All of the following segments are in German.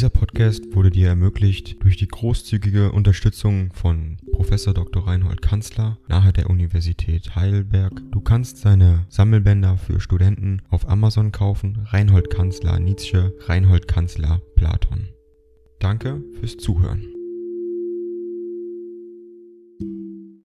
Dieser Podcast wurde dir ermöglicht durch die großzügige Unterstützung von Professor Dr. Reinhold Kanzler nahe der Universität Heidelberg. Du kannst seine Sammelbänder für Studenten auf Amazon kaufen. Reinhold Kanzler Nietzsche, Reinhold Kanzler Platon. Danke fürs Zuhören.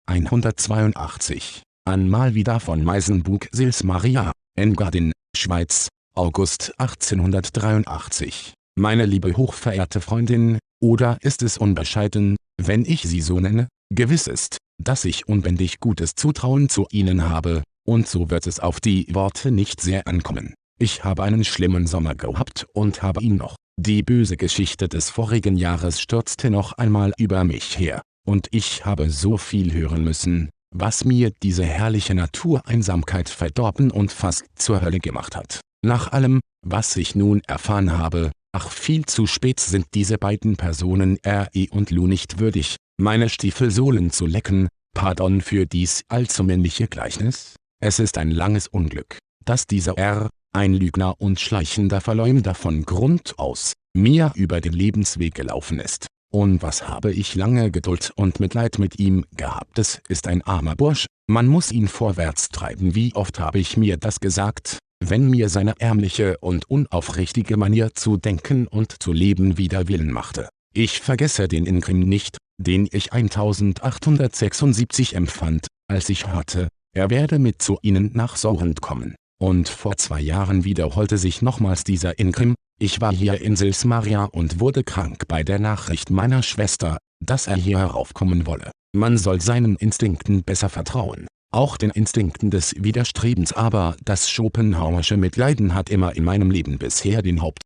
182. An Malvida von Meisenbug Sils Maria, Engadin, Schweiz, August 1883. Meine liebe hochverehrte Freundin, oder ist es unbescheiden, wenn ich Sie so nenne? Gewiss ist, dass ich unbändig gutes Zutrauen zu Ihnen habe, und so wird es auf die Worte nicht sehr ankommen. Ich habe einen schlimmen Sommer gehabt und habe ihn noch. Die böse Geschichte des vorigen Jahres stürzte noch einmal über mich her, und ich habe so viel hören müssen, was mir diese herrliche Natureinsamkeit verdorben und fast zur Hölle gemacht hat. Nach allem, was ich nun erfahren habe, ach viel zu spät sind diese beiden Personen R.E. und Lu nicht würdig, meine Stiefelsohlen zu lecken, pardon für dies allzu männliche Gleichnis. Es ist ein langes Unglück, dass dieser R., ein Lügner und schleichender Verleumder von Grund aus, mir über den Lebensweg gelaufen ist. Und was habe ich lange Geduld und Mitleid mit ihm gehabt es ist ein armer Bursch, man muss ihn vorwärts treiben wie oft habe ich mir das gesagt, wenn mir seine ärmliche und unaufrichtige Manier zu denken und zu leben wider Willen machte. Ich vergesse den Ingrim nicht, den ich 1876 empfand, als ich hörte, er werde mit zu ihnen nach Sorrent kommen. Und vor zwei Jahren wiederholte sich nochmals dieser Ingrim, ich war hier in Sils Maria und wurde krank bei der Nachricht meiner Schwester, dass er hier heraufkommen wolle. Man soll seinen Instinkten besser vertrauen auch den Instinkten des Widerstrebens aber das Schopenhauersche Mitleiden hat immer in meinem Leben bisher den Haupt.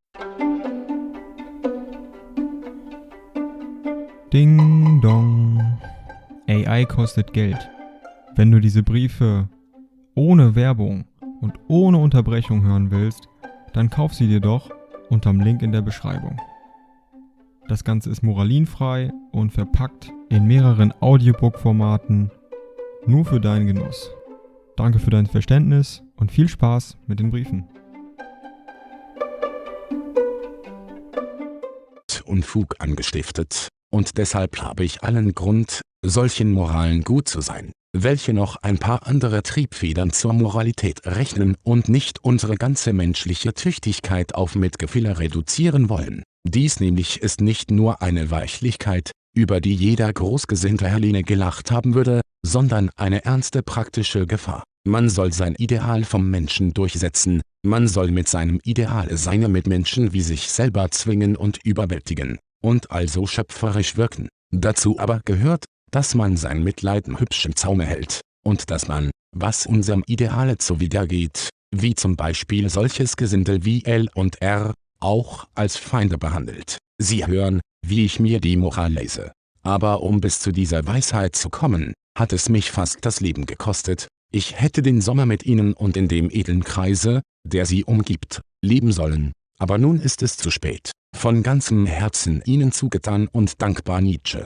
Ding dong. AI kostet Geld. Wenn du diese Briefe ohne Werbung und ohne Unterbrechung hören willst, dann kauf sie dir doch unterm Link in der Beschreibung. Das Ganze ist moralinfrei und verpackt in mehreren Audiobook-Formaten nur für deinen Genuss. Danke für dein Verständnis und viel Spaß mit den Briefen. Unfug angestiftet, und deshalb habe ich allen Grund, solchen Moralen gut zu sein, welche noch ein paar andere Triebfedern zur Moralität rechnen und nicht unsere ganze menschliche Tüchtigkeit auf Mitgefühle reduzieren wollen. Dies nämlich ist nicht nur eine Weichlichkeit, über die jeder großgesinnte Helene gelacht haben würde, sondern eine ernste praktische Gefahr. Man soll sein Ideal vom Menschen durchsetzen, man soll mit seinem Ideal seine Mitmenschen wie sich selber zwingen und überwältigen, und also schöpferisch wirken. Dazu aber gehört, dass man sein Mitleiden hübsch im Zaume hält, und dass man, was unserem Ideale zuwidergeht, wie zum Beispiel solches Gesindel wie L und R, auch als Feinde behandelt. Sie hören, wie ich mir die Moral lese. Aber um bis zu dieser Weisheit zu kommen, hat es mich fast das Leben gekostet, ich hätte den Sommer mit ihnen und in dem edlen Kreise, der sie umgibt, leben sollen, aber nun ist es zu spät. Von ganzem Herzen ihnen zugetan und dankbar Nietzsche.